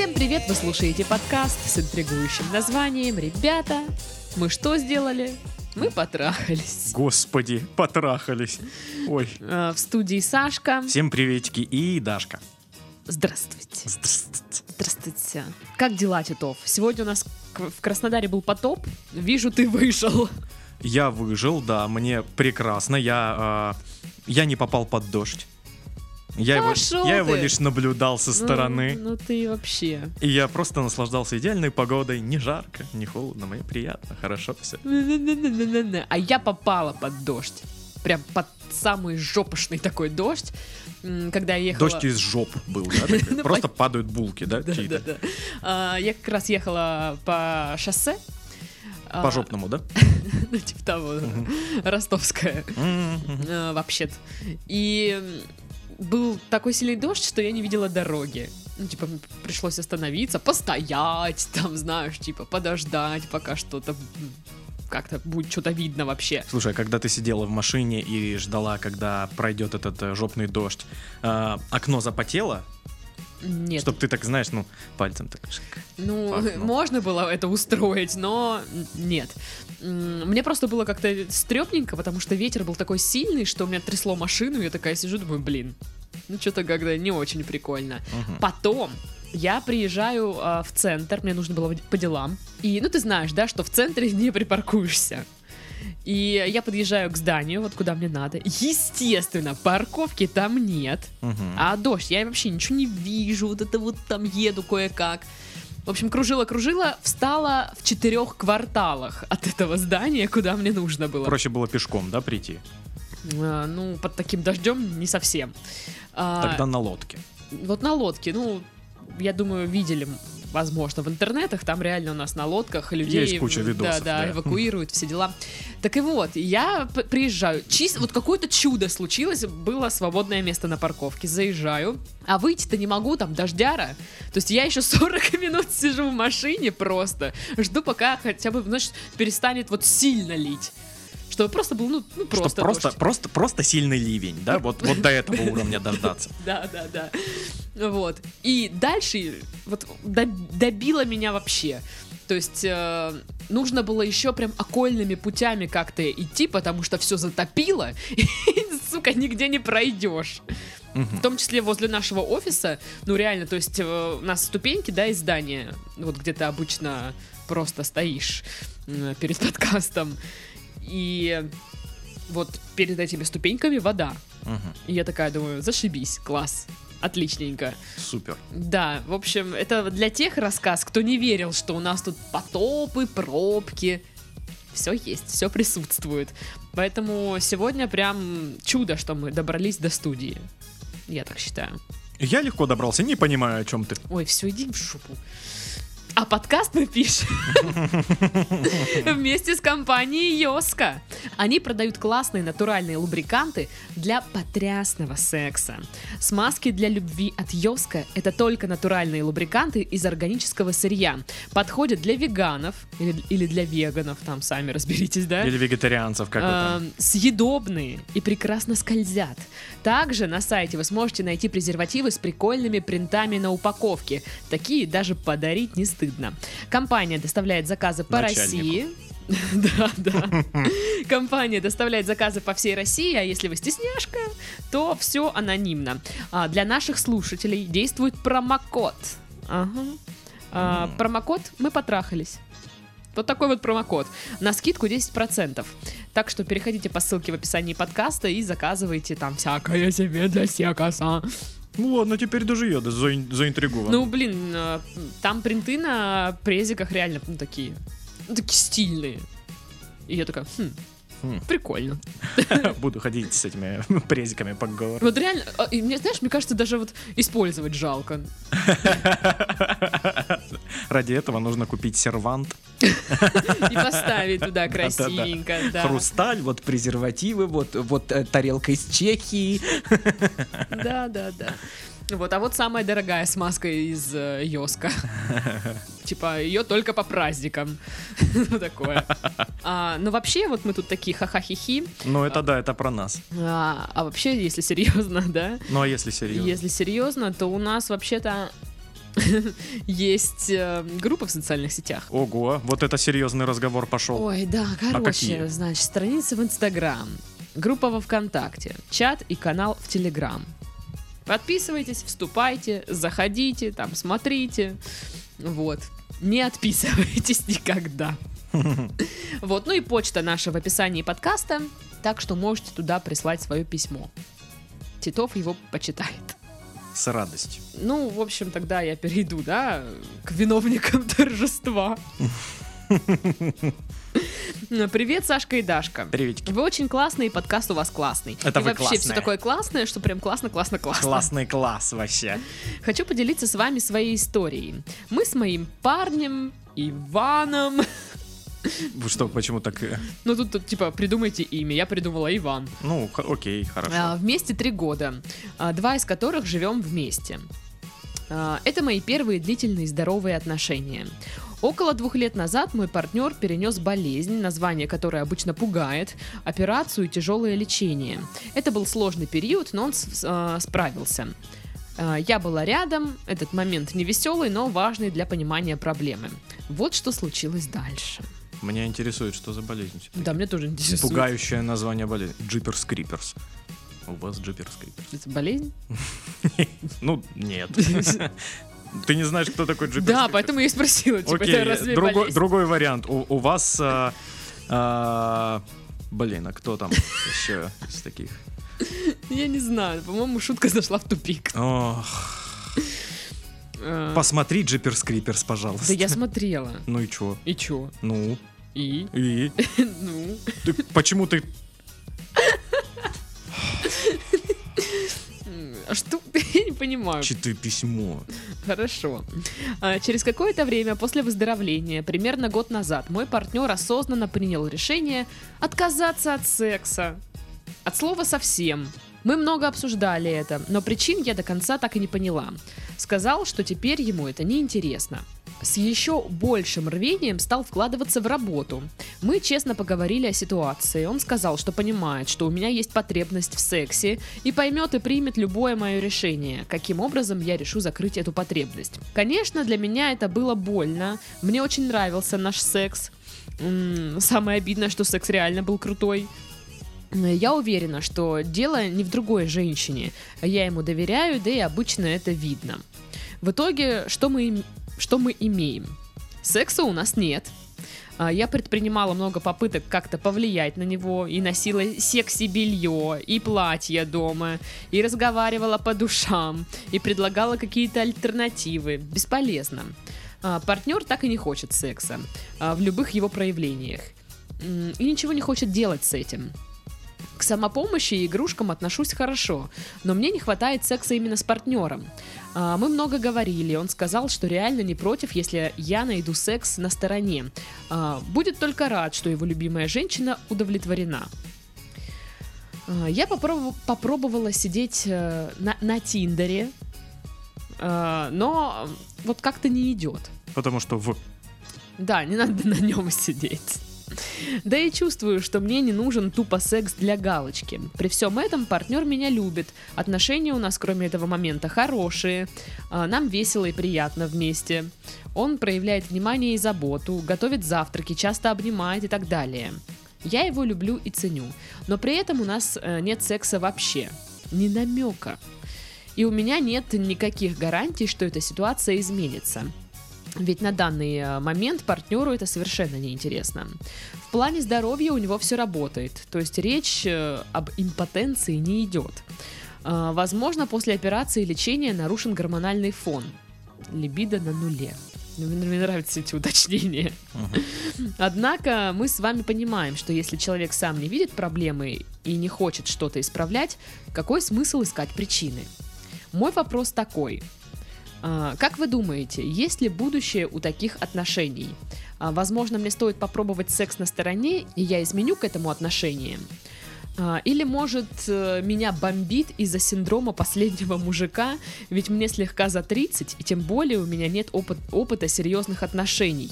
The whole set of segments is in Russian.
Всем привет! Вы слушаете подкаст с интригующим названием «Ребята, мы что сделали?» Мы потрахались. Господи, потрахались. Ой. Э, В студии Сашка. Всем приветики и Дашка. Здравствуйте. Здравствуйте. Здравствуйте. Как дела, Титов? Сегодня у нас в Краснодаре был потоп. Вижу, ты вышел. Я выжил, да, мне прекрасно. Я, а, я не попал под дождь. Я, его, я его лишь наблюдал со стороны. Ну, ну ты вообще. И я просто наслаждался идеальной погодой. Не жарко, не холодно, мне приятно, хорошо все. А я попала под дождь. Прям под самый жопошный такой дождь. Когда я ехала... Дождь из жоп был, да? Ну, Просто падают булки, да, Да, да, да. А, Я как раз ехала по шоссе. А, По жопному, да? Ну, типа того, ростовская, э, вообще-то. И был такой сильный дождь, что я не видела дороги. Ну, типа, пришлось остановиться, постоять, там, знаешь, типа, подождать, пока что-то как-то будет что-то видно вообще. Слушай, а когда ты сидела в машине и ждала, когда пройдет этот э, жопный дождь, а, окно запотело, Нет, чтобы ты так, знаешь, ну, пальцем так... Ну, Пахнул. можно было это устроить, но нет. Мне просто было как-то стрёмненько, потому что ветер был такой сильный, что у меня трясло машину, и я такая сижу, думаю, блин, ну что-то как-то не очень прикольно. Мгм. Потом я приезжаю а, в центр, мне нужно было по делам. И, ну, ты знаешь, да, что в центре не припаркуешься. И я подъезжаю к зданию, вот куда мне надо. Естественно, парковки там нет. Мгм. А дождь, я вообще ничего не вижу, вот это вот там еду кое-как. В общем, кружила-кружила, встала в четырех кварталах от этого здания, куда мне нужно было. Проще было пешком, да, прийти? А, ну, под таким дождем не совсем. А, Тогда на лодке. Вот на лодке, ну, я думаю, видели, возможно, в интернетах, там реально у нас на лодках людей... Есть куча видосов, Да, да, да. эвакуируют, все дела. Так и вот, я приезжаю, чисто, вот какое-то чудо случилось, было свободное место на парковке, заезжаю, а выйти-то не могу, там дождяра. То есть я еще 40 минут сижу в машине просто, жду, пока хотя бы, значит, перестанет вот сильно лить. Чтобы просто был, ну, ну просто просто, дождь. просто, просто сильный ливень, да? Вот, вот до этого уровня дождаться. Да, да, да. Вот. И дальше вот доб- добило меня вообще. То есть э, нужно было еще прям окольными путями как-то идти, потому что все затопило, и, сука, нигде не пройдешь. В Мгм. том числе возле нашего офиса, ну реально, то есть э, у нас ступеньки, да, из здания, вот где ты обычно просто стоишь э, перед подкастом, и вот перед этими ступеньками вода. Мгм. И я такая думаю, зашибись, класс, отличненько. Супер. Да, в общем, это для тех рассказ, кто не верил, что у нас тут потопы, пробки. Все есть, все присутствует. Поэтому сегодня прям чудо, что мы добрались до студии. Я так считаю. Я легко добрался, не понимаю, о чем ты. Ой, все, иди в шупу. А подкаст мы пишем вместе с компанией Йоска. Они продают классные натуральные лубриканты для потрясного секса. Смазки для любви от Йоска – это только натуральные лубриканты из органического сырья. Подходят для веганов или, или для веганов, там сами разберитесь, да? Или вегетарианцев, как вы там. Эм, съедобные и прекрасно скользят. Также на сайте вы сможете найти презервативы с прикольными принтами на упаковке. Такие даже подарить не стыдно. Компания доставляет заказы по Начальнику. России. Да, да. Компания доставляет заказы по всей России, а если вы стесняшка, то все анонимно. А для наших слушателей действует промокод. Ага. А. Промокод «Мы потрахались». Вот такой вот промокод. На скидку 10%. Так что переходите по ссылке в описании подкаста и заказывайте там всякое себе для секаса. Ну ладно, теперь даже я да, заин- заинтригован. Ну, блин, э, там принты на презиках реально ну, такие. Ну, такие стильные. И я такая, хм, Хм. прикольно. Буду ходить с этими презиками по городу. Вот реально, а, и мне, знаешь, мне кажется, даже вот использовать жалко. Ради этого нужно купить сервант, И поставить туда красивенько, да. хрусталь, вот презервативы, вот, вот э, тарелка из Чехии. Да, да, да. Вот, а вот самая дорогая смазка из э, Йоска. Типа, ее только по праздникам. Ну, такое. А, Ну, вообще, вот мы тут такие ха-ха-хи-хи. Ну это да, это про нас. А а вообще, если серьезно, да, Ну а если серьезно? если серьезно, то у нас вообще-то Есть э, группа в социальных сетях. Ого, вот это серьезный разговор пошел. Ой, да, короче, какие? значит, страница в Инстаграм, группа во ВКонтакте, чат и канал в Телеграм. Подписывайтесь, вступайте, заходите, там, смотрите. Вот. Не отписывайтесь никогда. Вот, ну и почта наша в описании подкаста, так что можете туда прислать свое письмо. Титов его почитает. С радостью. Ну, в общем, тогда я перейду, да, к виновникам торжества. Привет, Сашка и Дашка. Приветики. Вы очень классные, и подкаст у вас классный. Это и вы вообще все классные. такое классное, что прям классно, классно, классно. Классный класс вообще. Хочу поделиться с вами своей историей. Мы с моим парнем Иваном. Вы что, почему так... э, Ну тут, тут, типа придумайте имя. Я придумала Иван. Ну, окей, хорошо. А, Вместе три года, а, два из которых живем вместе. А, Это мои первые длительные здоровые отношения. Около двух лет назад мой партнер перенес болезнь, название которой обычно пугает, операцию и тяжелое лечение. Это был сложный период, но он а, справился. А, Я была рядом, этот момент не веселый, но важный для понимания проблемы. Вот что случилось дальше. Меня интересует, что за болезнь. Да, мне тоже интересует. Пугающее название болезни. Джиперс Криперс. У вас Джиперс Криперс. Это болезнь? Ну, нет. Ты не знаешь, кто такой Джиперс Да, поэтому я и спросила. Типа, Окей, это разве другой, другой вариант. У, у вас... а, а, блин, а кто там еще из таких? Я не знаю, по-моему, шутка зашла в тупик. Ох, Э, посмотри Джиперс Криперс, пожалуйста. Да я смотрела. Ну и чё? И чё? Ну, И? и? Ну? Ты, почему ты... А что? Я не понимаю. Читай письмо. Хорошо. А, Через какое-то время после выздоровления, примерно год назад, мой партнер осознанно принял решение отказаться от секса. От слова совсем. Мы много обсуждали это, но причин я до конца так и не поняла. Сказал, что теперь ему это не интересно. С еще большим рвением стал вкладываться в работу. Мы честно поговорили о ситуации. Он сказал, что понимает, что у меня есть потребность в сексе и поймет и примет любое мое решение, каким образом я решу закрыть эту потребность. Конечно, для меня это было больно. Мне очень нравился наш секс. Самое обидное, что секс реально был крутой. Я уверена, что дело не в другой женщине. Я ему доверяю, да и обычно это видно. В итоге, что мы, что мы имеем? Секса у нас нет. А, Я предпринимала много попыток как-то повлиять на него, и носила секси-белье, и платье дома, и разговаривала по душам, и предлагала какие-то альтернативы. Бесполезно. А, Партнер так и не хочет секса а, в любых его проявлениях. И ничего не хочет делать с этим. К самопомощи и игрушкам отношусь хорошо, но мне не хватает секса именно с партнером. А, Мы много говорили, он сказал, что реально не против, если я найду секс на стороне. А, Будет только рад, что его любимая женщина удовлетворена. А, Я попробовала, попробовала сидеть э, на, на Тиндере, э, но вот как-то не идет. Потому что в... Да, не надо на нем сидеть. Да и чувствую, что мне не нужен тупо секс для галочки. При всем этом партнер меня любит. Отношения у нас, кроме этого момента, хорошие. А, Нам весело и приятно вместе. Он проявляет внимание и заботу, готовит завтраки, часто обнимает и так далее. Я его люблю и ценю. Но при этом у нас э, нет секса вообще. Ни намека. И у меня нет никаких гарантий, что эта ситуация изменится. Ведь на данный э, момент партнеру это совершенно неинтересно. В плане здоровья у него все работает, то есть речь э, об импотенции не идет. Э, Возможно, после операции и лечения нарушен гормональный фон. Либидо на нуле. Мне мне нравятся эти уточнения. Однако мы с вами понимаем, что если человек сам не видит проблемы и не хочет что-то исправлять, какой смысл искать причины? Мой вопрос такой. А, Как вы думаете, есть ли будущее у таких отношений? А, Возможно, мне стоит попробовать секс на стороне, и я изменю к этому отношение. А, Или, может, э, меня бомбит из-за синдрома последнего мужика, ведь мне слегка за 30, и тем более у меня нет опыт- опыта серьезных отношений,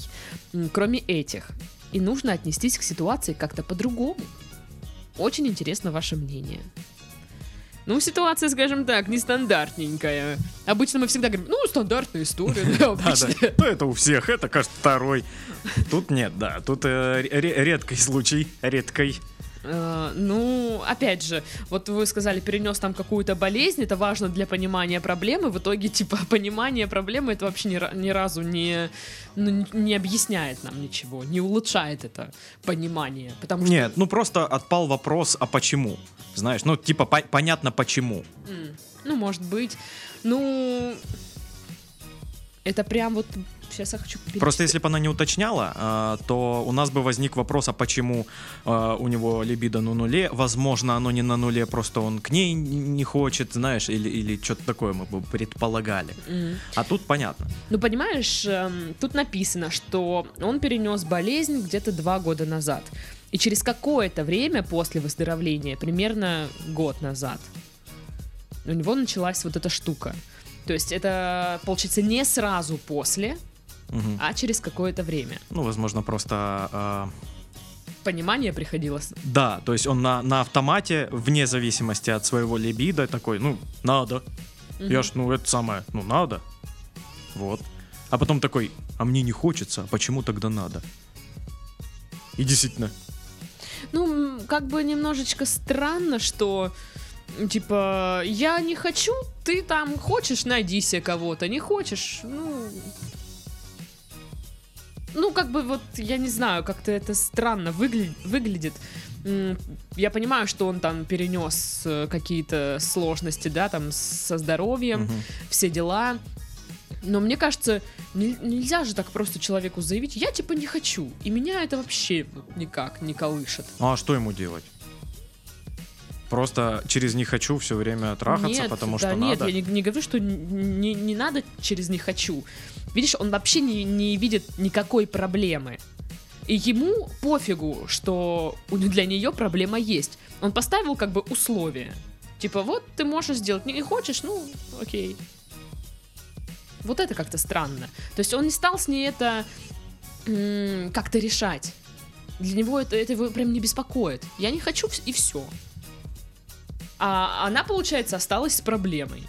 кроме этих. И нужно отнестись к ситуации как-то по-другому. Очень интересно ваше мнение. Ну, ситуация, скажем так, нестандартненькая. Обычно мы всегда говорим, ну, стандартная история, да, да. Ну, это у всех, это, кажется, второй. Тут нет, да. Тут э, ре- редкий случай, редкий. Э, Ну, опять же, вот вы сказали, перенес там какую-то болезнь, это важно для понимания проблемы. В итоге, типа, понимание проблемы это вообще ни, ни разу не, ну, не объясняет нам ничего, не улучшает это понимание. Потому что Нет, ну просто отпал вопрос, а почему? Знаешь, ну типа по- понятно почему. М, Ну, может быть. Ну, это прям вот... Сейчас я хочу... перечитать. Просто если бы она не уточняла, а, то у нас бы возник вопрос, а почему а, у него либидо на нуле? Возможно, оно не на нуле, просто он к ней не хочет, знаешь, или, или что-то такое мы бы предполагали. М. А тут понятно. Ну, понимаешь, эм, тут написано, что он перенес болезнь где-то два года назад. И через какое-то время после выздоровления, примерно год назад, у него началась вот эта штука. То есть это, получается, не сразу после, Мгм. а через какое-то время. Ну, возможно, просто... а, Понимание приходило. с- да, то есть он на, на автомате, вне зависимости от своего либидо, такой, ну, надо. Я ж, ну, это самое, ну, надо. Вот. А потом такой, а мне не хочется, а почему тогда надо? И действительно, Ну, как бы немножечко странно, что типа я не хочу, ты там хочешь, найди себе кого-то, не хочешь, ну. Ну, как бы вот, я не знаю, как-то это странно выгля- выглядит. Я понимаю, что он там перенес э, какие-то сложности, да, там со здоровьем, мгм. все дела. Но мне кажется, не- нельзя же так просто человеку заявить, я типа не хочу. И меня это вообще никак не колышет. а что ему делать? Просто через не хочу все время трахаться, нет, потому да что нет, надо. я не, не говорю, что не, не надо через «не хочу». Видишь, он вообще не, не видит никакой проблемы. И ему пофигу, что для нее проблема есть. Он поставил как бы условия. Типа, вот ты можешь сделать, не хочешь, ну, окей. Вот это как-то странно. То есть он не стал с ней это как-то решать. Для него это, это его прям не беспокоит. Я не хочу, и все. А она, получается, осталась с проблемой.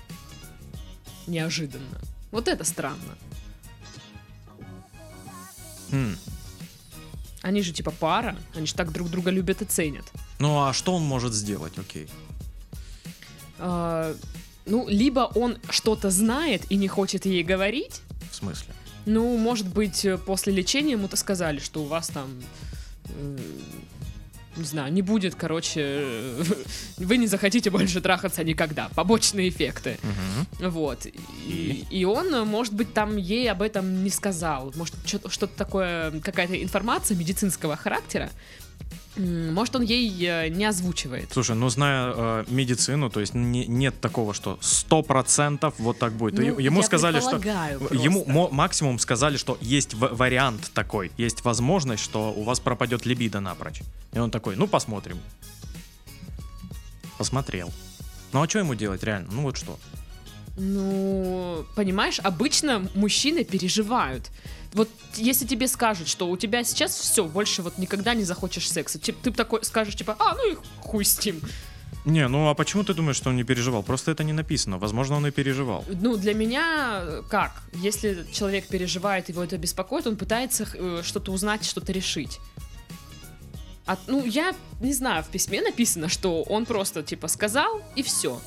Неожиданно. Вот это странно. М. Они же типа пара, они же так друг друга любят и ценят. Ну а что он может сделать, окей? А, ну, либо он что-то знает и не хочет ей говорить. В смысле? Ну, может быть, э, после лечения ему-то сказали, что у вас там, э, не знаю, не будет, короче, э, вы не захотите больше трахаться никогда. Побочные эффекты. Мгм. Вот. И, и он, может быть, там ей об этом не сказал. Может, что- что-то такое, какая-то информация медицинского характера. Может, он ей э, не озвучивает. Слушай, ну зная э, медицину, то есть не- нет такого, что сто процентов вот так будет. Ну, ему сказали, что ему просто. мо- максимум сказали, что есть вариант такой, есть возможность, что у вас пропадет либидо напрочь. И он такой, ну посмотрим. Посмотрел. Ну а что ему делать реально? Ну вот что? Ну, понимаешь, обычно мужчины переживают. Вот если тебе скажут, что у тебя сейчас все, больше вот никогда не захочешь секса, тип- ты такой скажешь, типа, а, ну и хуй с ним. Не, ну а почему ты думаешь, что он не переживал? Просто это не написано. Возможно, он и переживал. Ну, для меня э, как? Если человек переживает, его это беспокоит, он пытается э, что-то узнать, что-то решить. А, ну, я не знаю, в письме написано, что он просто, типа, сказал, и все.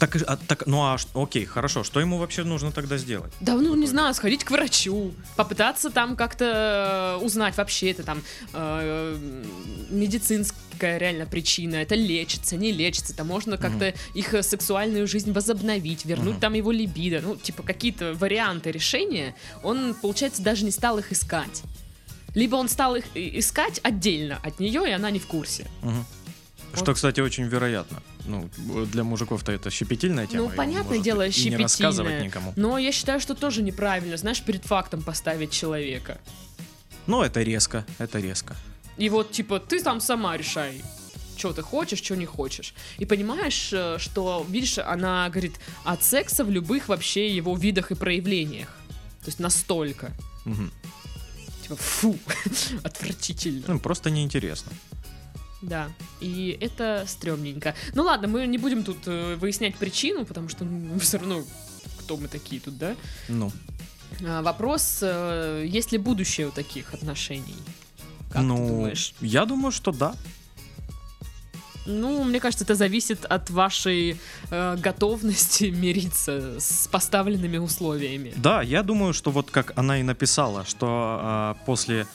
Так, а, так, ну а окей, хорошо. Что ему вообще нужно тогда сделать? Да, ну, не знаю, сходить к врачу, попытаться там как-то э, узнать вообще это там э, медицинская реально причина, это лечится, не лечится, там можно как-то их э, сексуальную жизнь возобновить, вернуть Мгм. там его либидо, ну, типа какие-то варианты решения, он, получается, даже не стал их искать. Либо он стал их и- искать отдельно от нее, и она не в курсе. Мгм. Что, кстати, очень вероятно. Ну, для мужиков-то это щепетильная тема. Ну, понятное может дело, и не рассказывать щепетильная. никому. Но я считаю, что тоже неправильно, знаешь, перед фактом поставить человека. Ну, это резко, это резко. И вот, типа, ты там сама решай, что ты хочешь, что не хочешь. И понимаешь, э, что, видишь, она говорит от секса в любых вообще его видах и проявлениях. То есть настолько. Мгм. Типа, фу, отвратительно. Ну, просто неинтересно. Да, и это стрёмненько. Ну ладно, мы не будем тут э, выяснять причину, потому что ну, все равно кто мы такие тут, да? Ну, А, вопрос, э, есть ли будущее у таких отношений? Как ну, ты думаешь? я думаю, что да. Ну, мне кажется, это зависит от вашей э, готовности мириться с поставленными условиями. Да, я думаю, что вот как она и написала, что а, после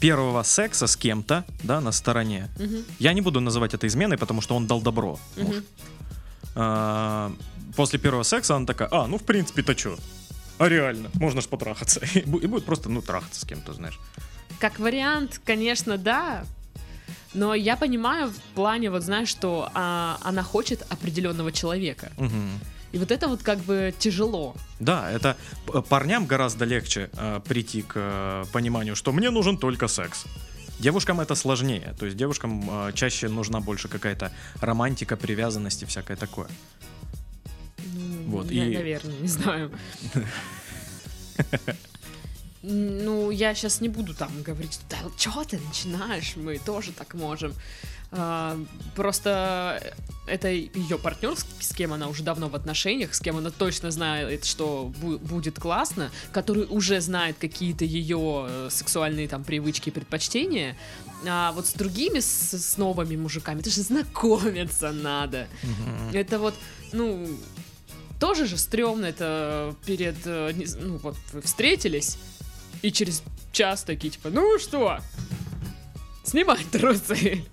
первого секса с кем-то, да, на стороне, Мгм, я не буду называть это изменой, потому что он дал добро. муж. А, после первого секса она такая, а, ну в принципе-то что? А реально, можно ж потрахаться. И бу- и будет просто, ну, трахаться с кем-то, знаешь. Как вариант, конечно, да. Но я понимаю в плане, вот знаешь, что а, она хочет определенного человека. Мгм. И вот это вот как бы тяжело. Да, это парням гораздо легче э, прийти к э, пониманию, что мне нужен только секс. Девушкам это сложнее, то есть девушкам э, чаще нужна больше какая-то романтика, привязанность и всякое такое. Ну, Вот, я- и- наверное, не знаю. Ну, я сейчас не буду там говорить, да, что ты начинаешь, мы тоже так можем. А, просто это ее партнер, с, кем она уже давно в отношениях, с кем она точно знает, что бу- будет классно, который уже знает какие-то ее э, сексуальные там привычки и предпочтения. А вот с другими, с, с новыми мужиками, это же знакомиться надо. Это вот, ну, тоже же стрёмно, это перед, э, ну вот вы встретились, и через час такие, типа, ну что, снимай трусы.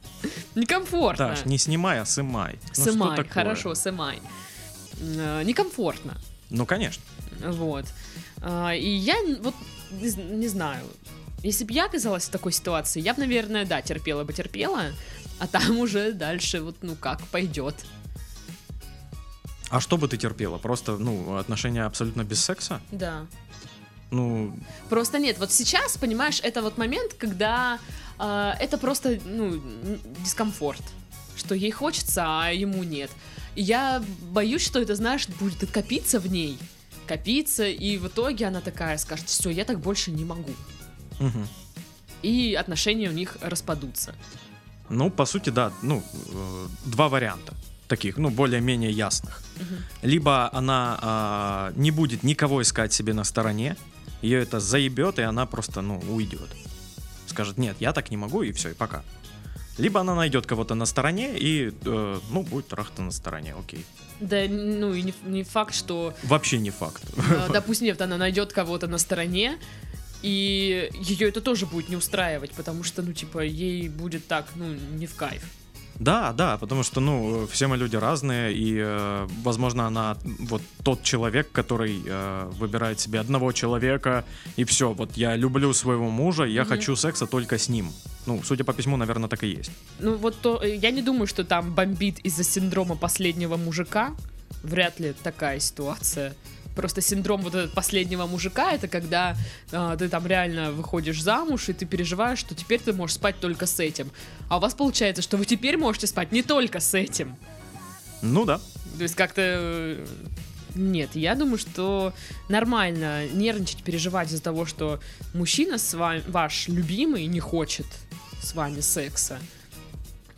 Некомфортно. Даш, не снимай, а сымай. Ну, что Сымай, такое? хорошо, сымай. Э, Некомфортно. Ну, конечно. Вот. А, И я вот не знаю. Если бы я оказалась в такой ситуации, я бы, наверное, да, терпела бы терпела, а там уже дальше вот, ну как пойдет. А что бы ты терпела? Просто, ну, отношения абсолютно без секса? Да. Ну, Просто нет, вот сейчас, понимаешь, это вот момент, когда э, это просто, ну, дискомфорт, что ей хочется, а ему нет. И я боюсь, что это, знаешь, будет копиться в ней, копиться, и в итоге она такая скажет, все, я так больше не могу. мгм. И отношения у них распадутся. ну, по сути, да, ну, э, два варианта таких, ну, более-менее ясных. Мгм. Либо она а, не будет никого искать себе на стороне, ее это заебет, и она просто, ну, уйдет. Скажет, нет, я так не могу, и все, и пока. Либо она найдет кого-то на стороне и, э, ну, будет трахта на стороне, окей. Да, ну и не, не факт, что, Вообще не факт. допустим, нет, она найдет кого-то на стороне, и ее это тоже будет не устраивать, потому что, ну, типа, ей будет так, ну, не в кайф. Да, да, потому что, ну, все мы люди разные, и, э, возможно, она вот тот человек, который э, выбирает себе одного человека, и все, вот я люблю своего мужа, я Мгм. хочу секса только с ним. Ну, судя по письму, наверное, так и есть. Ну вот то, э, я не думаю, что там бомбит из-за синдрома последнего мужика. Вряд ли такая ситуация. Просто синдром вот этот последнего мужика, это когда а, ты там реально выходишь замуж, и ты переживаешь, что теперь ты можешь спать только с этим. А у вас получается, что вы теперь можете спать не только с этим. Ну да. То есть как-то... э, Нет, я думаю, что нормально нервничать, переживать из-за того, что мужчина с вами, ваш любимый не хочет с вами секса,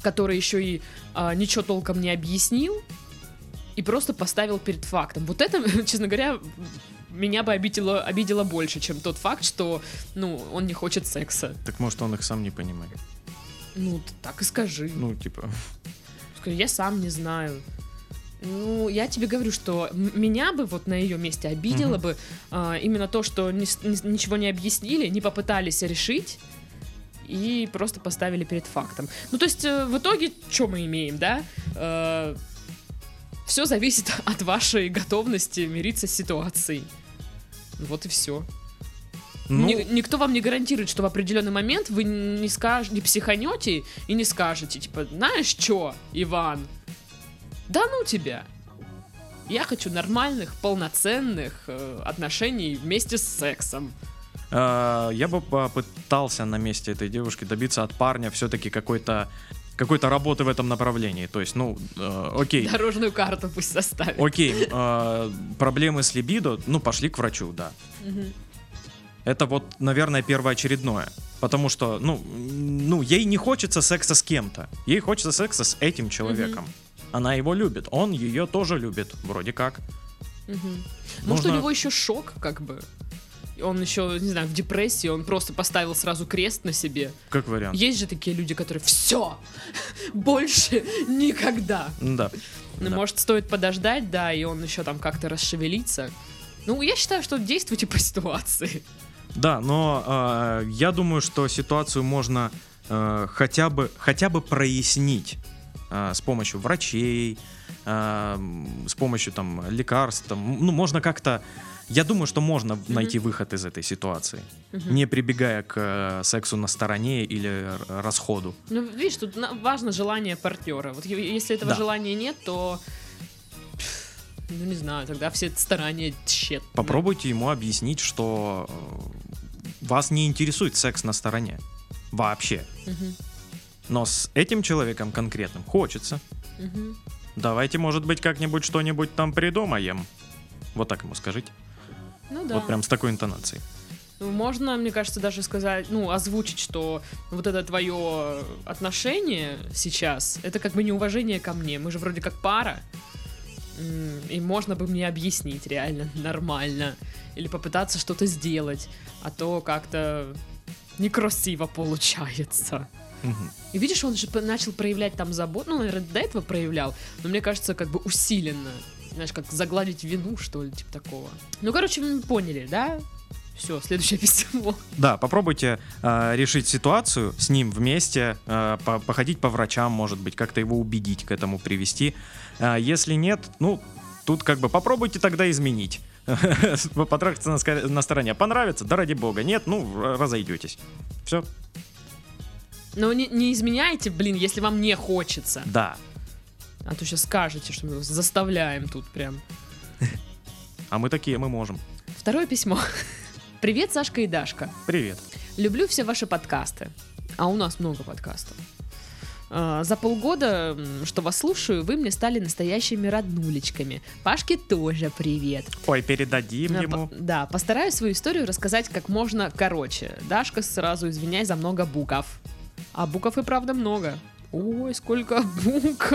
который еще и а, ничего толком не объяснил и просто поставил перед фактом. Вот это, честно говоря, меня бы обидело, обидело больше, чем тот факт, что, ну, он не хочет секса. Так может он их сам не понимает. Ну, так и скажи. Ну, типа, Скажи, я сам не знаю. Ну, я тебе говорю, что меня бы вот на ее месте обидело Мгм. бы а, именно то, что ни ни- ничего не объяснили, не попытались решить и просто поставили перед фактом. Ну, то есть, э, в итоге, что мы имеем, да? Все зависит от вашей готовности мириться с ситуацией. Вот и все. ну, никто вам не гарантирует, что в определенный момент вы не скажете, не психанете и не скажете, типа, знаешь что, Иван, да ну тебя. Я хочу нормальных, полноценных э, отношений вместе с сексом. э, я бы попытался на месте этой девушки добиться от парня все-таки какой-то какой-то работы в этом направлении. То есть, ну, э, окей, Дорожную карту пусть составит. окей, э, проблемы с либидо, ну, пошли к врачу, да. Мгм. Это вот, наверное, первоочередное. Потому что, ну, ну, ей не хочется секса с кем-то. Ей хочется секса с этим человеком. Она его любит. Он ее тоже любит. Вроде как. Мгм. Может, у Можно- него еще шок, как бы. Он еще, не знаю, в депрессии, он просто поставил сразу крест на себе. Как вариант. Есть же такие люди, которые все, больше никогда. Да. Ну, Да. может, стоит подождать, да, и он еще там как-то расшевелится. Ну, я считаю, что действуйте по ситуации. Да, но э, я думаю, что ситуацию можно э, хотя бы хотя бы прояснить э, с помощью врачей, э, с помощью там лекарств, там, ну можно как-то. Я думаю, что можно найти выход из этой ситуации, Мгм. не прибегая к э, сексу на стороне или расходу. Ну, видишь, тут важно желание партнера. Вот если этого Да. желания нет, то... Ну, не знаю, тогда все старания тщетны. Попробуйте ему объяснить, что э, вас не интересует секс на стороне вообще, но с этим человеком конкретным хочется. Давайте, может быть, как-нибудь что-нибудь там придумаем. Вот так ему скажите. Ну да. Вот прям с такой интонацией. Ну, Можно, мне кажется, даже сказать, ну, озвучить, что вот это твое отношение сейчас, это как бы неуважение ко мне. Мы же вроде как пара. И можно бы мне объяснить реально нормально. Или попытаться что-то сделать. А то как-то некрасиво получается. И видишь, он же начал проявлять там заботу. Ну, наверное, до этого проявлял. Но мне кажется, как бы усиленно. Знаешь, как загладить вину, что ли, типа такого. Ну, короче, вы поняли, да? Все, следующее письмо. Да, попробуйте э, решить ситуацию с ним вместе, э, по- походить по врачам, может быть, как-то его убедить к этому привести. А если нет, ну, тут как бы попробуйте тогда изменить. Потрахаться на, стороне. Понравится? Да ради бога. Нет, ну, разойдетесь. Все? Но не, не изменяйте, блин, если вам не хочется. Да. А то сейчас скажете, что мы вас заставляем тут прям. А мы такие, мы можем. Второе письмо. Привет, Сашка и Дашка. Привет. Люблю все ваши подкасты. А у нас много подкастов. А, За полгода, что вас слушаю, вы мне стали настоящими роднулечками. Пашке тоже привет. Ой, передадим А, ему. по- Да, постараюсь свою историю рассказать как можно короче. Дашка, сразу извиняй за много букв. А букв и правда много. Ой, сколько букв!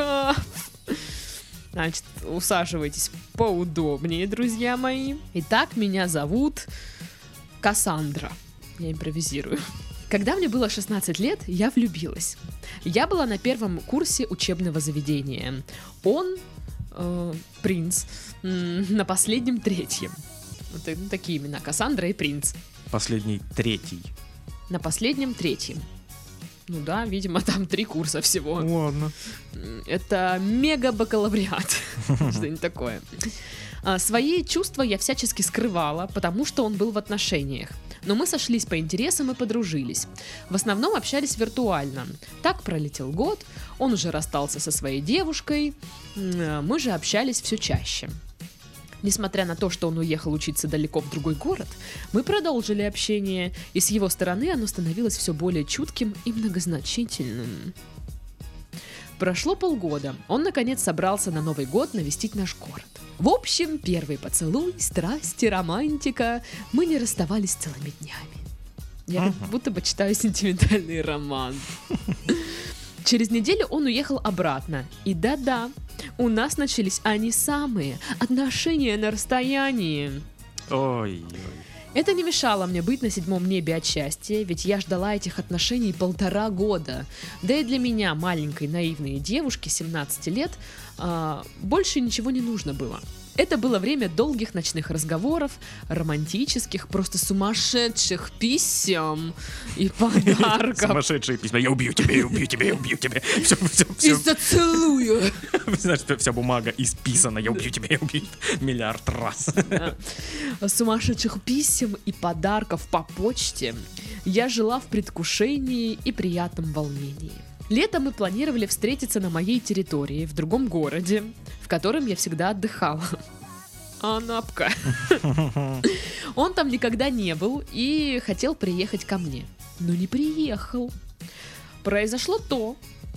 Значит, усаживайтесь поудобнее, друзья мои. Итак, меня зовут Кассандра. Я импровизирую. Когда мне было 16 лет, я влюбилась. Я была на первом курсе учебного заведения. Он, э, принц, на последнем третьем. Вот это такие имена. Кассандра и принц. Последний третий. На последнем третьем. Ну да, видимо, там три курса всего. Ладно. Это мега-бакалавриат. Что-нибудь такое. А, Свои чувства я всячески скрывала, потому что он был в отношениях. Но мы сошлись по интересам и подружились. В основном общались виртуально. Так пролетел год, он уже расстался со своей девушкой, а мы же общались все чаще. Несмотря на то, что он уехал учиться далеко в другой город, мы продолжили общение, и с его стороны оно становилось все более чутким и многозначительным. Прошло полгода. Он, наконец, собрался на Новый год навестить наш город. В общем, первый поцелуй, страсти, романтика. Мы не расставались целыми днями. Я как будто бы читаю сентиментальный роман. Через неделю он уехал обратно. И да-да, у нас начались они самые отношения на расстоянии. Ой. Это не мешало мне быть на седьмом небе от счастья, ведь я ждала этих отношений полтора года. Да и для меня, маленькой наивной девушки 17 лет, а, больше ничего не нужно было. Это было время долгих ночных разговоров, романтических, просто сумасшедших писем и подарков. Сумасшедшие письма. Я убью тебя, я убью тебя, я убью тебя. Все, все, И все. зацелую. Знаешь, вся бумага исписана. Я убью тебя, я убью тебя. Миллиард раз. сумасшедших писем и подарков по почте, я жила в предвкушении и приятном волнении. Летом мы планировали встретиться на моей территории, в другом городе, в котором я всегда отдыхала. Анапка. Он там никогда не был и хотел приехать ко мне, но не приехал. Произошло то,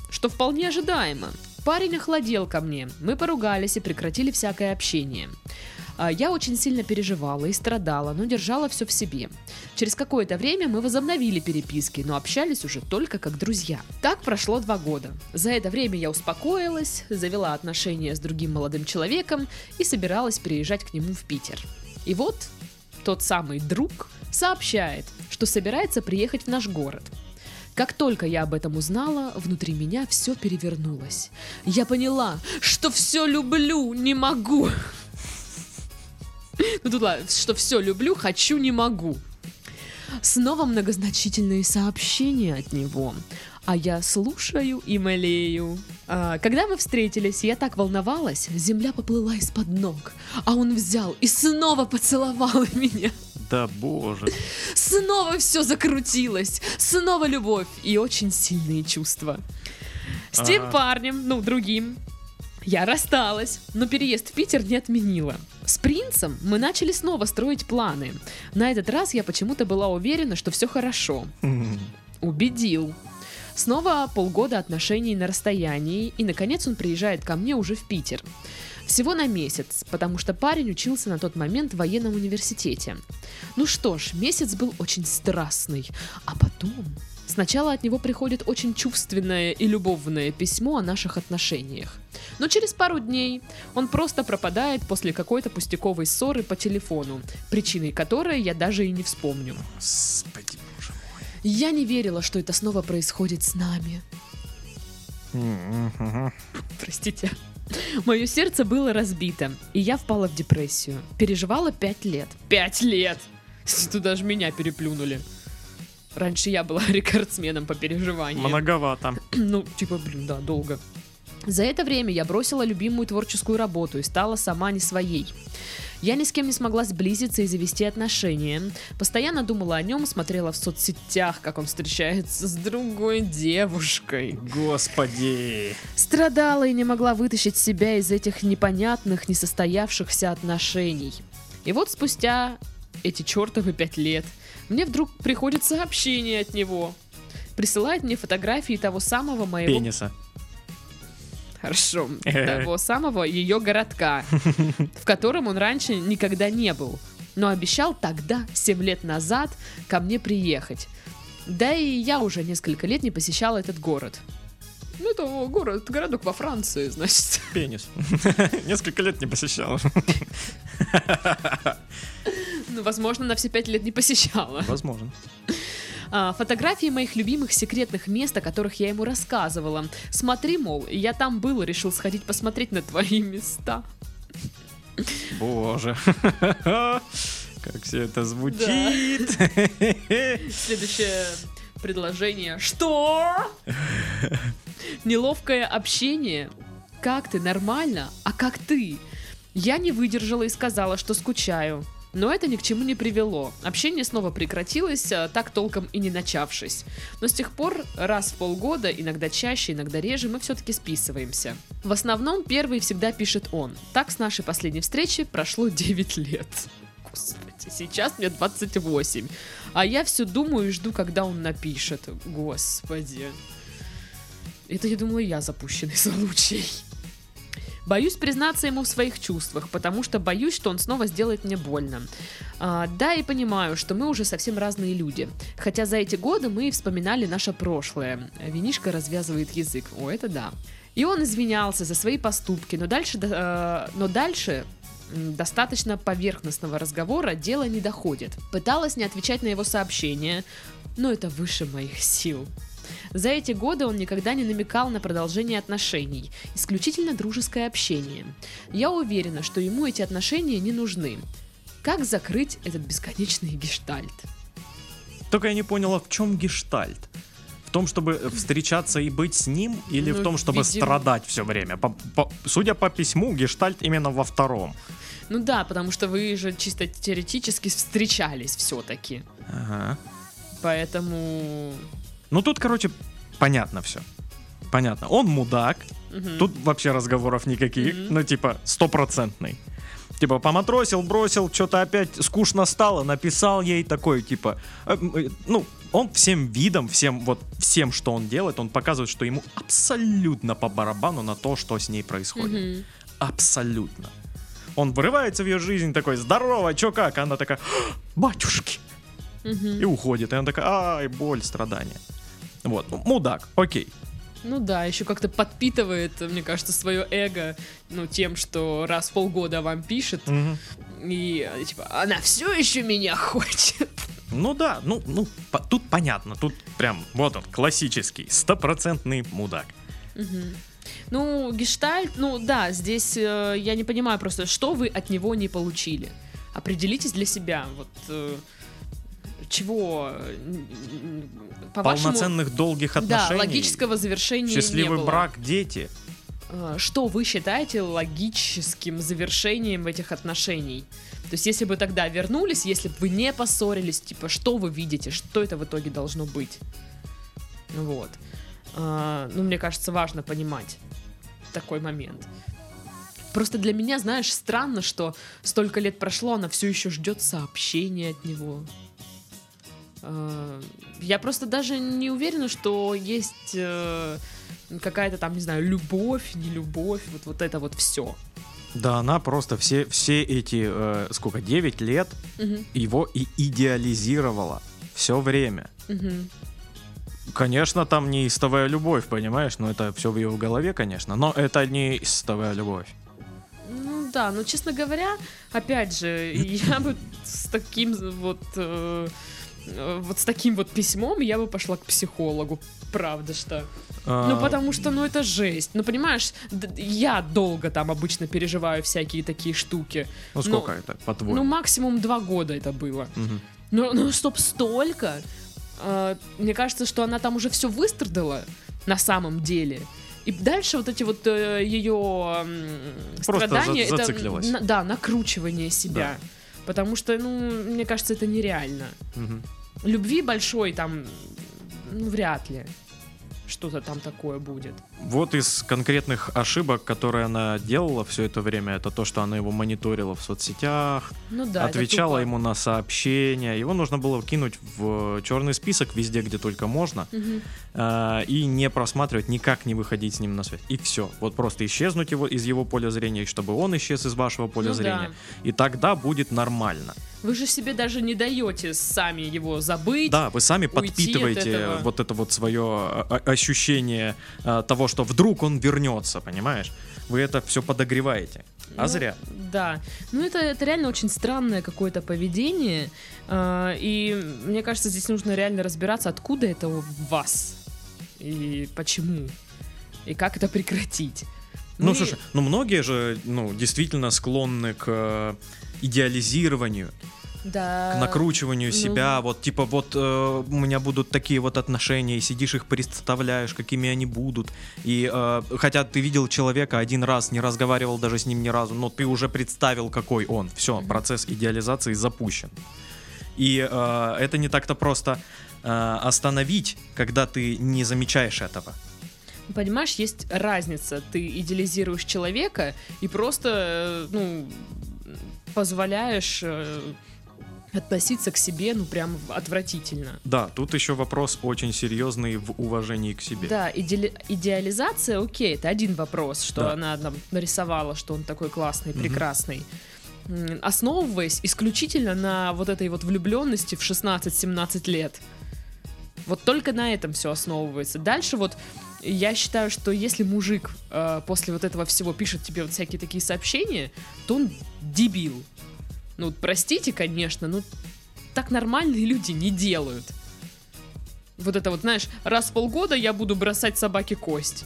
что вполне ожидаемо. Парень охладел ко мне, мы поругались и прекратили всякое общение. А, Я очень сильно переживала и страдала, но держала все в себе. Через какое-то время мы возобновили переписки, но общались уже только как друзья. Так прошло два года. За это время я успокоилась, завела отношения с другим молодым человеком и собиралась переезжать к нему в Питер. И вот тот самый друг сообщает, что собирается приехать в наш город. Как только я об этом узнала, внутри меня все перевернулось. Я поняла, что все люблю, не могу. Ну тут ладно, что все люблю, хочу, не могу. Снова многозначительные сообщения от него. А я слушаю и молею. А, когда мы встретились, я так волновалась, земля поплыла из-под ног. А он взял и снова поцеловал меня. Да боже. Снова все закрутилось. Снова любовь и очень сильные чувства. С тем Ага. парнем, ну, другим, я рассталась, но переезд в Питер не отменила. С принцем мы начали снова строить планы. На этот раз я почему-то была уверена, что все хорошо. Убедил. Снова полгода отношений на расстоянии, и наконец он приезжает ко мне уже в Питер. Всего на месяц, потому что парень учился на тот момент в военном университете. Ну что ж, месяц был очень страстный, а потом... Сначала от него приходит очень чувственное и любовное письмо о наших отношениях. Но через пару дней он просто пропадает после какой-то пустяковой ссоры по телефону, причиной которой я даже и не вспомню. Господи, боже Я не верила, что это снова происходит с нами. мой. Простите. Мое сердце было разбито, и я впала в депрессию. Переживала пять лет. Пять лет! Тут даже меня переплюнули. Раньше я была рекордсменом по переживаниям. Многовато. Ну, типа, блин, да, долго. За это время я бросила любимую творческую работу и стала сама не своей. Я ни с кем не смогла сблизиться и завести отношения. Постоянно думала о нем, смотрела в соцсетях, как он встречается с другой девушкой. Господи. Страдала и не могла вытащить себя из этих непонятных, несостоявшихся отношений. И вот спустя эти чертовы пять лет мне вдруг приходит сообщение от него. Присылает мне фотографии того самого моего... Пениса. Хорошо. Того самого ее городка, в котором он раньше никогда не был. Но обещал тогда, 7 лет назад, ко мне приехать. Да и я уже несколько лет не посещала этот город. Ну, это город, городок во Франции, значит. Пенис. Несколько лет не посещал. Ну, возможно, на все пять лет не посещала. Возможно. А, фотографии моих любимых секретных мест, о которых я ему рассказывала. Смотри, мол, я там был, решил сходить посмотреть на твои места. Боже. Как все это звучит. Следующее предложение. Что? Неловкое общение. Как ты? Нормально? А как ты? Я не выдержала и сказала, что скучаю. Но это ни к чему не привело. Общение снова прекратилось, а, так толком и не начавшись. Но с тех пор раз в полгода, иногда чаще, иногда реже, мы все-таки списываемся. В основном первый всегда пишет он. Так с нашей последней встречи прошло 9 лет. Господи, сейчас мне 28. А я все думаю и жду, когда он напишет. Господи. Это, я думаю, я запущенный случай. Боюсь признаться ему в своих чувствах, потому что боюсь, что он снова сделает мне больно. А, да, и понимаю, что мы уже совсем разные люди. Хотя за эти годы мы и вспоминали наше прошлое. Винишка развязывает язык. О, это да. И он извинялся за свои поступки, но дальше, э, но дальше достаточно поверхностного разговора дело не доходит. Пыталась не отвечать на его сообщения, но это выше моих сил. За эти годы он никогда не намекал на продолжение отношений, исключительно дружеское общение. Я уверена, что ему эти отношения не нужны. Как закрыть этот бесконечный гештальт? Только я не поняла, в чем гештальт? В том, чтобы встречаться и быть с ним, или Ну, в том, чтобы видимо- страдать все время? По- по- судя по письму, гештальт именно во втором. Ну да, потому что вы же чисто теоретически встречались все-таки. Ага. Поэтому... Ну тут, короче, понятно все. Понятно. Он мудак. мгм. Тут вообще разговоров никаких. Мгм. Ну, типа, стопроцентный. Типа, поматросил, бросил, что-то опять скучно стало, написал ей такой, типа, э, э, ну, он всем видом, всем, вот, всем, что он делает, он показывает, что ему абсолютно по барабану на то, что с ней происходит. Мгм. Абсолютно. Он врывается в ее жизнь такой, здорово, чё как? Она такая, «А, батюшки. Мгм. И уходит. И она такая, ай, боль, страдания. Вот, ну, мудак, окей. Ну да, еще как-то подпитывает, мне кажется, свое эго, ну, тем, что раз в полгода вам пишет, Мгм. и э, типа, она все еще меня хочет. Ну да, ну, ну по- тут понятно, тут прям вот он, классический, стопроцентный мудак. Мгм. Ну, гештальт, ну да, здесь э, я не понимаю просто, что вы от него не получили. Определитесь для себя, вот э, чего, по-вашему, Полноценных долгих да, отношений. логического завершения Счастливый брак, дети. Э, Что вы считаете логическим завершением этих отношений? То есть, если бы тогда вернулись, если бы вы не поссорились, типа, что вы видите, что это в итоге должно быть? Вот. А, Ну, мне кажется, важно понимать такой момент. Просто для меня, знаешь, странно, что столько лет прошло, она все еще ждет сообщения от него. А, Я просто даже не уверена, что есть э, какая-то там, не знаю, любовь, не любовь, вот, вот это вот все. Да, она просто все, все эти, э, сколько, 9 лет его и идеализировала. Все время. Конечно, там не истовая любовь, понимаешь? Но это все в ее голове, конечно. Но это не истовая любовь. Ну да, но честно говоря, опять же, я бы с таким вот э, э, вот с таким вот письмом я бы пошла к психологу, правда что. А, Ну потому что, ну это жесть. Ну понимаешь, я долго там обычно переживаю всякие такие штуки. Ну сколько это, Ну по-твоему? максимум два года это было. Ну, ну чтоб столько. э, мне кажется, что она там уже все выстрадала на самом деле. И дальше вот эти вот э, ее Просто страдания, за- это, на- да, накручивание себя. Потому что, ну, мне кажется, это нереально. Мгм. Любви большой там, ну, вряд ли что-то там такое будет. Вот из конкретных ошибок, которые она делала все это время, это то, что она его мониторила в соцсетях, Ну да. отвечала ему на сообщения. Его нужно было кинуть в черный список везде, где только можно, Мгм. э, и не просматривать, никак не выходить с ним на связь. И все. Вот просто исчезнуть его из его поля зрения, чтобы он исчез из вашего поля Ну зрения. да. И тогда будет нормально. Вы же себе даже не даете сами его забыть. Да, вы сами подпитываете вот это вот свое ощущение а, того, что вдруг он вернется, понимаешь? Вы это все подогреваете. А Ну, зря. Да. Ну, это, это реально очень странное какое-то поведение. а, И мне кажется, здесь нужно реально разбираться, откуда это у вас. И почему. И как это прекратить. Ну, и- слушай, ну многие же, ну, действительно склонны к э, идеализированию, да. к накручиванию ну. себя. Вот, типа, вот э, у меня будут такие вот отношения, и сидишь их представляешь, какими они будут. И э, хотя ты видел человека один раз, не разговаривал даже с ним ни разу, но ты уже представил, какой он. Все, процесс идеализации запущен. И э, это не так-то просто э, остановить, когда ты не замечаешь этого. Понимаешь, есть разница. Ты идеализируешь человека и просто, э, ну, позволяешь э, относиться к себе, ну, прям отвратительно. Да, тут еще вопрос очень серьезный в уважении к себе. Да, идеали- идеализация, окей, это один вопрос, что Да. она нам нарисовала, что он такой классный, прекрасный. М, Основываясь исключительно на вот этой вот влюбленности в 16-17 лет. Вот только на этом все основывается. Дальше вот я считаю, что если мужик э, после вот этого всего пишет тебе вот всякие такие сообщения, то он дебил. Ну, простите, конечно, но так нормальные люди не делают. Вот это вот, знаешь, раз в полгода я буду бросать собаке кость.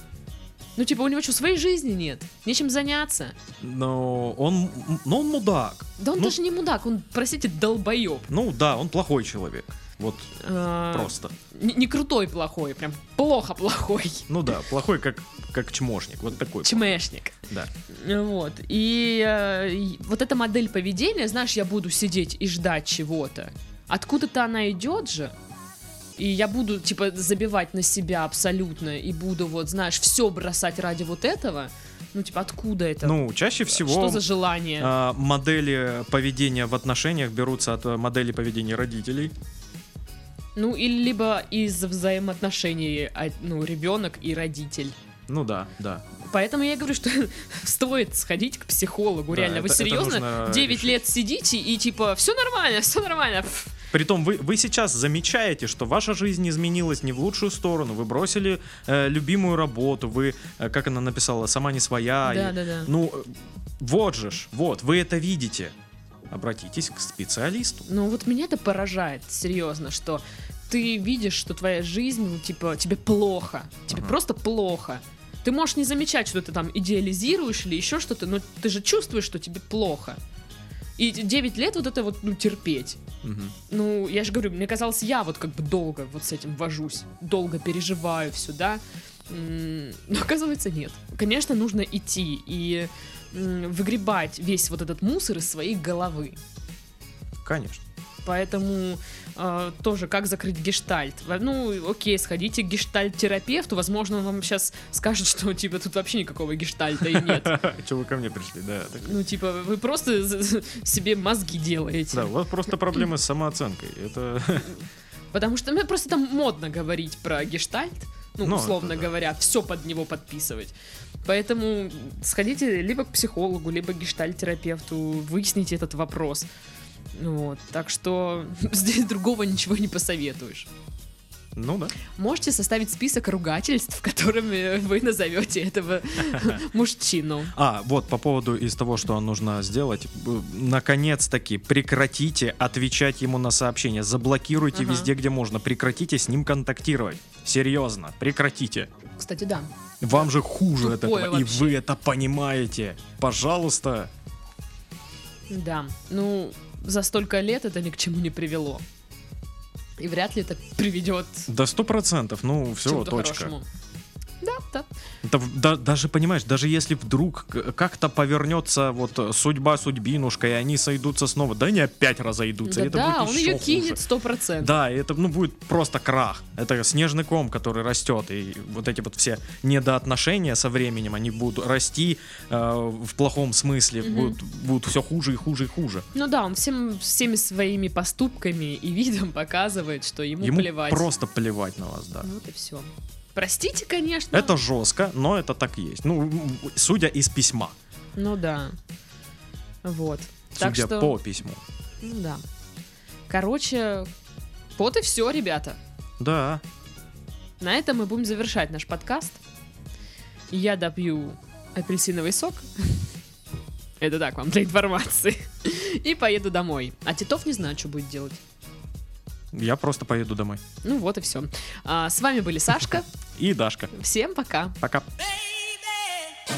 Ну, типа, у него что, своей жизни нет? Нечем заняться? Но он, но он мудак. Да он Ну- даже не мудак, он, простите, долбоеб. Ну да, он плохой человек. Вот А, просто. Не, не крутой плохой, прям плохо плохой. Ну да, плохой как, как чмошник. Вот такой. Чмешник. Да. Вот. И, э, и вот эта модель поведения, знаешь, я буду сидеть и ждать чего-то. Откуда-то она идет же. И я буду, типа, забивать на себя абсолютно. И буду, вот, знаешь, все бросать ради вот этого. Ну, типа, откуда это? Ну, чаще всего Что за желание? а, модели поведения в отношениях берутся от э, модели поведения родителей. Ну, или либо из взаимоотношений, а, ну, ребенок и родитель. Ну да, да. Поэтому я говорю, что стоит сходить к психологу. Да, Реально, вы это- это серьезно нужно 9 решить. лет сидите и типа все нормально, все нормально. Притом вы, вы сейчас замечаете, что ваша жизнь изменилась не в лучшую сторону. Вы бросили э, любимую работу, вы, э, как она написала, сама не своя. Да, и- да, да. Ну, э, вот же ж, вот, вы это видите. Обратитесь к специалисту. Ну вот меня это поражает, серьезно, что ты видишь, что твоя жизнь, ну, типа, тебе плохо. Тебе Ага. просто плохо. Ты можешь не замечать, что ты там идеализируешь или еще что-то, но ты же чувствуешь, что тебе плохо. И 9 лет вот это вот, ну, терпеть. Мгм. Ну, я же говорю, мне казалось, я вот как бы долго вот с этим вожусь, долго переживаю все, да. Но оказывается, нет. Конечно, нужно идти и выгребать весь вот этот мусор из своей головы. Конечно. Поэтому э, тоже как закрыть гештальт. Ну, окей, сходите к гештальт-терапевту, возможно, он вам сейчас скажет, что типа тут вообще никакого гештальта и нет. Че вы ко мне пришли, да. Ну, типа, вы просто себе мозги делаете. Да, у вас просто проблемы с самооценкой. Это Потому что мне просто там модно говорить про гештальт, ну, Ну, условно это да. говоря, все под него подписывать. Поэтому сходите либо к психологу, либо к гештальт-терапевту, выясните этот вопрос. Вот. Так что здесь другого ничего не посоветуешь. Ну да. Можете составить список ругательств, которыми вы назовете этого мужчину. А, вот по поводу из того, что нужно сделать. Наконец-таки прекратите отвечать ему на сообщения. Заблокируйте Ага. везде, где можно. Прекратите с ним контактировать. Серьезно, прекратите. Кстати, да. Вам же хуже от Тупое этого, и вы это понимаете. Пожалуйста. Да. Ну, за столько лет это ни к чему не привело. И вряд ли это приведет Да сто процентов, ну все, точка. хорошему. Да, да. Да да- даже понимаешь, даже если вдруг как-то повернется вот судьба судьбинушка, и они сойдутся снова, да они опять разойдутся. Да, это да, будет он еще ее хуже. кинет сто процентов. Да, и это ну, будет просто крах. Это снежный ком, который растет. И вот эти вот все недоотношения со временем, они будут расти э, в плохом смысле, Мгм. будут, будут все хуже и хуже и хуже. Ну да, он всем, всеми своими поступками и видом показывает, что ему, Ему плевать. просто плевать на вас, да. Вот и все. Простите, конечно. Это жестко, но это так есть. Ну, судя из письма. Ну да. Вот. Так судя что... по письму. Ну да. Короче, вот и все, ребята. Да. На этом мы будем завершать наш подкаст. Я допью апельсиновый сок. Это так, вам для информации. И поеду домой. А Титов не знаю, что будет делать. Я просто поеду домой. Ну вот и все. А, с вами были Сашка. И Дашка. Всем пока. Пока. Baby,